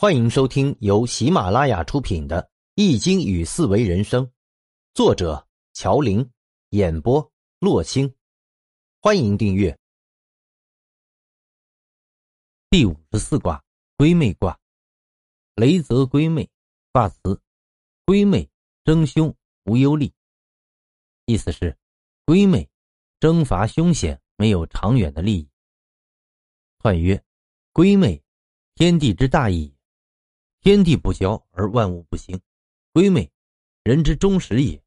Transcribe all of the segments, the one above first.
欢迎收听由喜马拉雅出品的《易经与四维人生》，作者乔林，演播洛青。欢迎订阅。第五十四卦，归妹卦。雷泽归妹，卦辞：归妹，争凶，无忧虑。意思是，归妹，征伐凶险，没有长远的利益。彖曰：归妹，天地之大义。天地不交而万物不兴，归妹，人之终始也。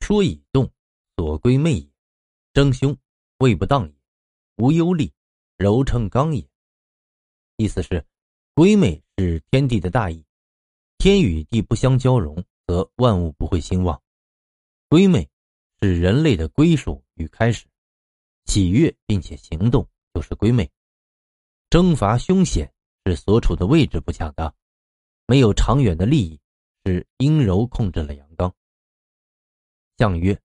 说以动，所归妹也。争凶，位不当也。无忧虑，柔称刚也。意思是，归妹是天地的大义，天与地不相交融，则万物不会兴旺。归妹是人类的归属与开始，喜悦并且行动就是归妹。征伐凶险是所处的位置不恰当。没有长远的利益，是阴柔控制了阳刚。象曰：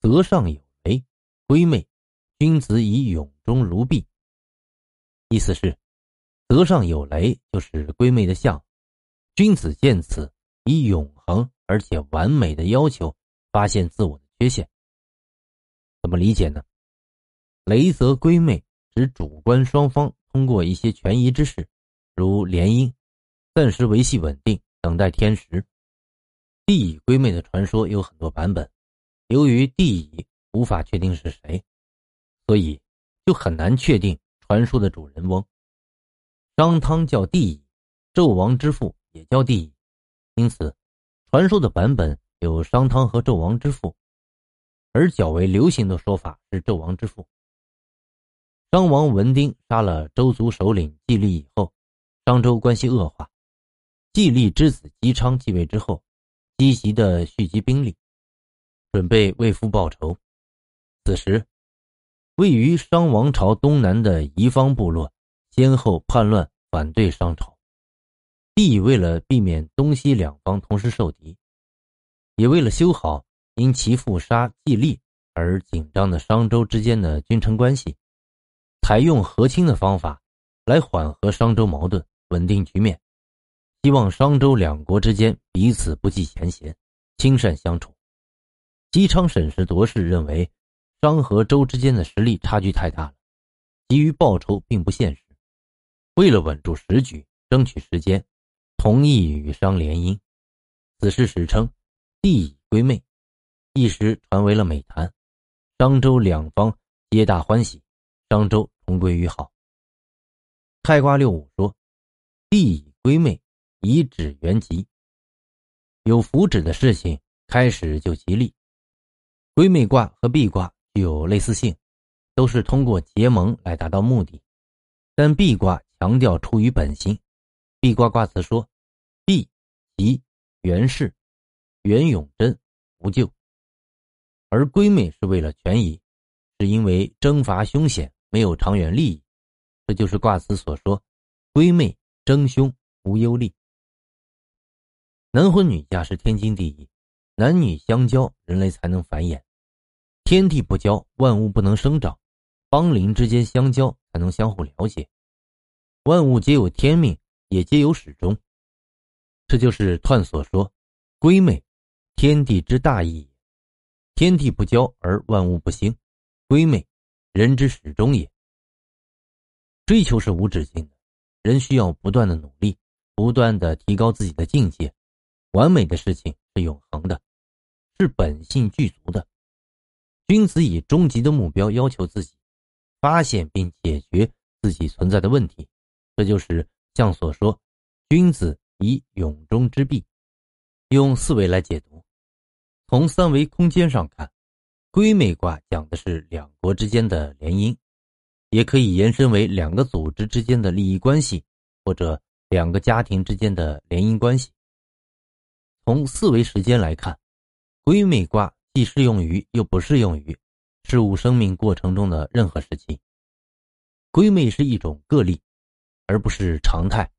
泽上有雷，归妹，君子以永中如璧。意思是，泽上有雷就是归妹的象，君子见此，以永恒而且完美的要求发现自我的缺陷。怎么理解呢？雷泽归妹指主观双方通过一些权宜之事，如联姻。暂时维系稳定，等待天时。帝乙归妹的传说有很多版本，由于帝乙无法确定是谁，所以就很难确定传说的主人翁。商汤叫帝乙，纣王之父也叫帝乙，因此传说的版本有商汤和纣王之父，而较为流行的说法是纣王之父。商王文丁杀了周族首领季历以后，商周关系恶化。季历之子姬昌继位之后，积极的蓄积兵力，准备为父报仇。此时，位于商王朝东南的夷方部落先后叛乱，反对商朝。帝为了避免东西两方同时受敌，也为了修好因其父杀季历而紧张的商周之间的君臣关系，采用和亲的方法来缓和商周矛盾，稳定局面。希望商周两国之间彼此不计前嫌，亲善相处。姬昌审时度势，认为商和周之间的实力差距太大了，急于报仇并不现实。为了稳住时局，争取时间，同意与商联姻。此事史称“帝乙归妹”，一时传为了美谈。商周两方皆大欢喜，商周同归于好。开卦六五说：“帝乙归妹。”以指元吉，有福祉的事情开始就吉利。归妹卦和壁卦具有类似性，都是通过结盟来达到目的，但壁卦强调出于本心。壁卦卦辞说：“壁吉元氏，元永贞无咎。”而归妹是为了权宜，是因为征伐凶险没有长远利益，这就是卦辞所说：“归妹征凶无忧虑。”男婚女嫁是天经地义，男女相交，人类才能繁衍。天地不交，万物不能生长；邦邻之间相交，才能相互了解。万物皆有天命，也皆有始终。这就是彖所说：“归妹，天地之大义。天地不交而万物不兴，归妹，人之始终也。”追求是无止境的，人需要不断的努力，不断的提高自己的境界。完美的事情是永恒的，是本性具足的。君子以终极的目标要求自己，发现并解决自己存在的问题，这就是像所说：“君子以永中之弊。”用四维来解读，从三维空间上看，归妹卦讲的是两国之间的联姻，也可以延伸为两个组织之间的利益关系，或者两个家庭之间的联姻关系。从四维时间来看，归妹卦既适用于又不适用于事物生命过程中的任何时期。归妹是一种个例，而不是常态，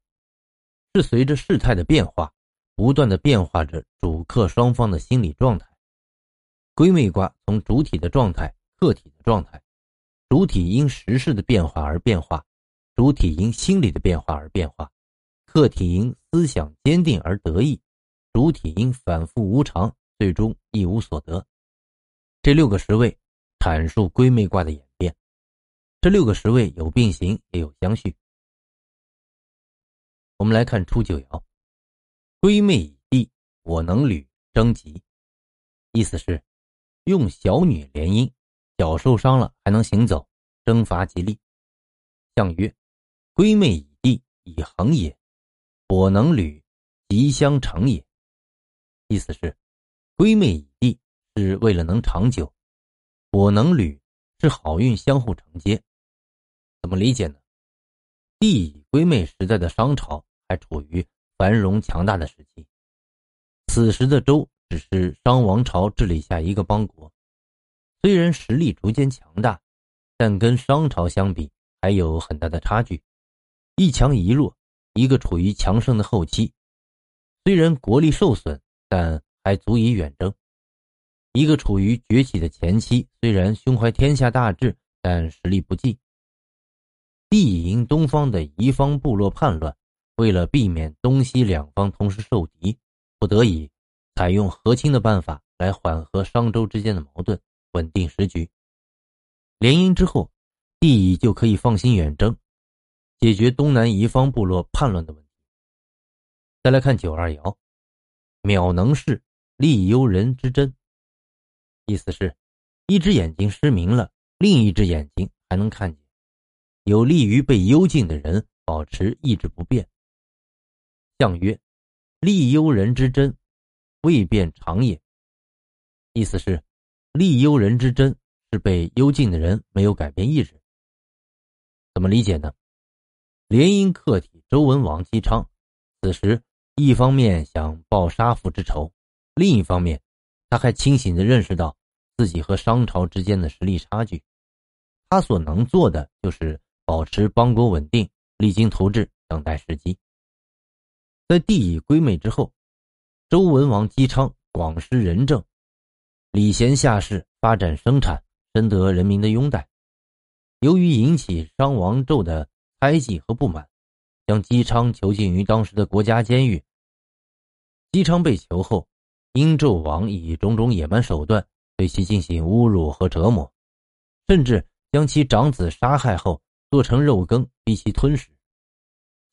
是随着事态的变化，不断的变化着主客双方的心理状态。归妹卦从主体的状态、客体的状态，主体因时事的变化而变化，主体因心理的变化而变化，客体因思想坚定而得意，主体因反复无常，最终一无所得。这六个十位阐述归妹卦的演变。这六个十位有并行，也有相续。我们来看初九爻：归妹以地，我能履征吉。意思是用小女联姻，脚受伤了还能行走，征伐吉利。象曰：归妹以地，以恒也。我能履吉相成也。意思是归妹以地是为了能长久，我能履是好运相互承接。怎么理解呢？地以归妹时代的商朝还处于繁荣强大的时期，此时的周只是商王朝治理下一个邦国，虽然实力逐渐强大，但跟商朝相比还有很大的差距，一强一弱，一个处于强盛的后期，虽然国力受损，但还足以远征；一个处于崛起的前期，虽然胸怀天下大志，但实力不济。地营东方的夷方部落叛乱，为了避免东西两方同时受敌，不得已采用和亲的办法来缓和商周之间的矛盾，稳定时局。联姻之后，帝乙就可以放心远征，解决东南夷方部落叛乱的问题。再来看九二爻，渺能视，利幽人之真。意思是，一只眼睛失明了，另一只眼睛还能看见。有利于被幽禁的人保持意志不变。象曰：“利幽人之真，未变常也。”意思是，利幽人之真是被幽禁的人没有改变意志。怎么理解呢？联姻客体周文王姬昌，此时一方面想报杀父之仇，另一方面他还清醒的认识到自己和商朝之间的实力差距，他所能做的就是。保持邦国稳定，励精图治，等待时机。在帝乙归妹之后，周文王姬昌广施仁政，礼贤下士，发展生产，深得人民的拥戴。由于引起商王纣的猜忌和不满，将姬昌囚禁于当时的国家监狱。姬昌被囚后，殷纣王以种种野蛮手段对其进行侮辱和折磨，甚至将其长子杀害后。做成肉羹逼其吞食，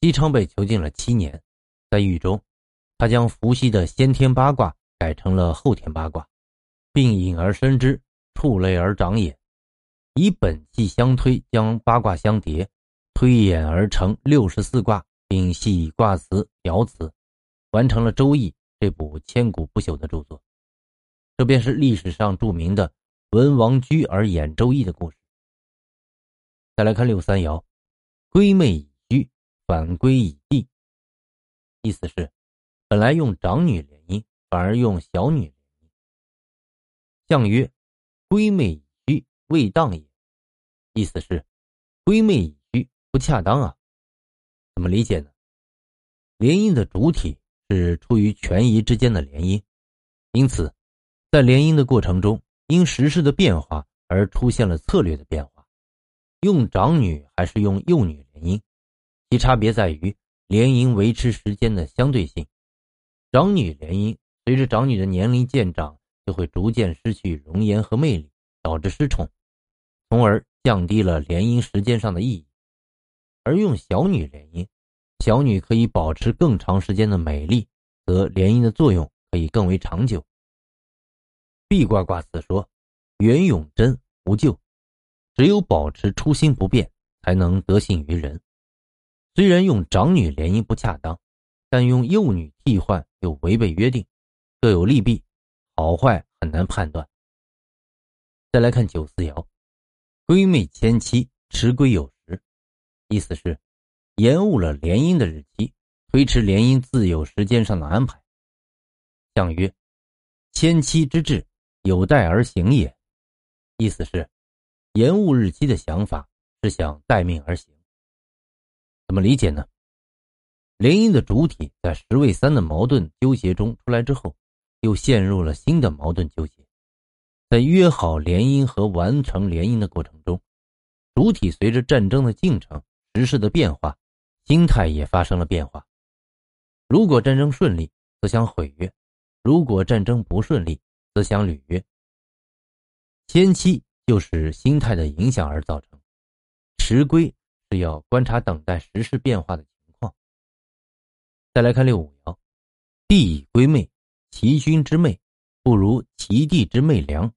姬昌被囚禁了七年，在狱中，他将伏羲的先天八卦改成了后天八卦，并引而生之，触类而长也，以本纪相推，将八卦相叠，推演而成六十四卦，并系以卦辞爻辞，完成了《周易》这部千古不朽的著作。这便是历史上著名的文王居而演《周易》的故事。再来看六三爻，归妹以居，反归以地。意思是，本来用长女联姻，反而用小女联姻。象曰：归妹以居，未当也。意思是，归妹以居不恰当啊。怎么理解呢？联姻的主体是出于权宜之间的联姻，因此，在联姻的过程中，因时势的变化而出现了策略的变化。用长女还是用幼女联姻，其差别在于联姻维持时间的相对性。长女联姻随着长女的年龄渐长，就会逐渐失去容颜和魅力，导致失宠，从而降低了联姻时间上的意义。而用小女联姻，小女可以保持更长时间的美丽，则联姻的作用可以更为长久。壁卦卦辞说：“元永贞，无咎。”只有保持初心不变，才能得信于人。虽然用长女联姻不恰当，但用幼女替换又违背约定，各有利弊，好坏很难判断。再来看九四爻，闺妹迁妻，迟归有时，意思是延误了联姻的日期，推迟联姻自有时间上的安排。象曰：迁妻之志，有待而行也，意思是。延误日期的想法是想待命而行，怎么理解呢？联姻的主体在十位三的矛盾纠结中出来之后，又陷入了新的矛盾纠结。在约好联姻和完成联姻的过程中，主体随着战争的进程、时势的变化，心态也发生了变化，如果战争顺利，则想毁约；如果战争不顺利，则想履约。先期就是心态的影响而造成，迟归是要观察等待时事变化的情况。再来看六五爻，地以归妹，其君之妹不如其弟之妹良，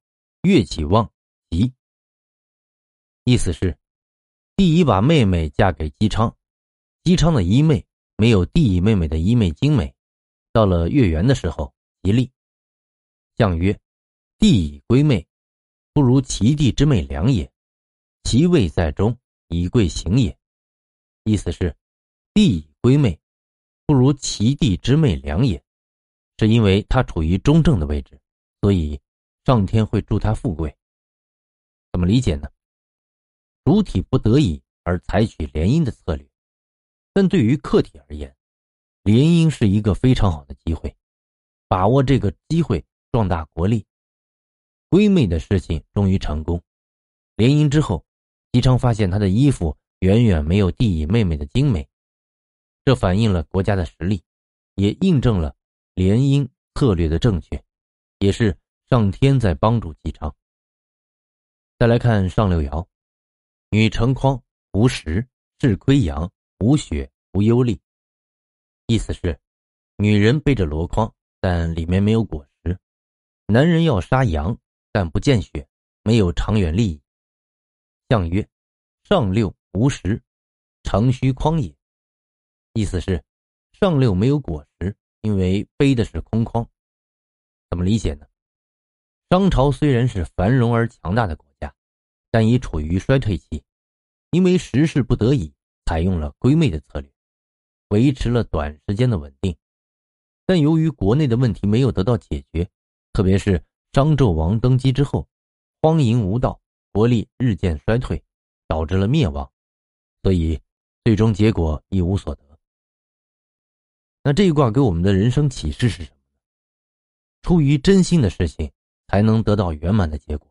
月起旺吉。意思是，帝乙把妹妹嫁给姬昌，姬昌的姨妹没有帝乙妹妹的姨妹精美，到了月圆的时候吉利。象曰：帝以归妹。不如其弟之妹良也，其位在中，以贵行也。意思是，弟以归妹，不如其弟之妹良也，是因为他处于中正的位置，所以上天会助他富贵。怎么理解呢？主体不得已而采取联姻的策略，但对于客体而言，联姻是一个非常好的机会，把握这个机会壮大国力。闺妹的事情终于成功，联姻之后，姬昌发现他的衣服远远没有弟乙妹妹的精美，这反映了国家的实力，也印证了联姻策略的正确，也是上天在帮助姬昌。再来看上六爻，女成筐无实，是亏阳，无血，无忧力。意思是，女人背着箩筐，但里面没有果实；男人要杀羊。但不见血，没有长远利益。象曰：上六无实，长虚筐也。意思是，上六没有果实，因为背的是空筐。怎么理解呢？商朝虽然是繁荣而强大的国家，但已处于衰退期，因为时势不得已，采用了归妹的策略，维持了短时间的稳定。但由于国内的问题没有得到解决，特别是。商纣王登基之后，荒淫无道，国力日渐衰退，导致了灭亡，所以最终结果一无所得。那这一卦给我们的人生启示是什么呢？出于真心的事情，才能得到圆满的结果。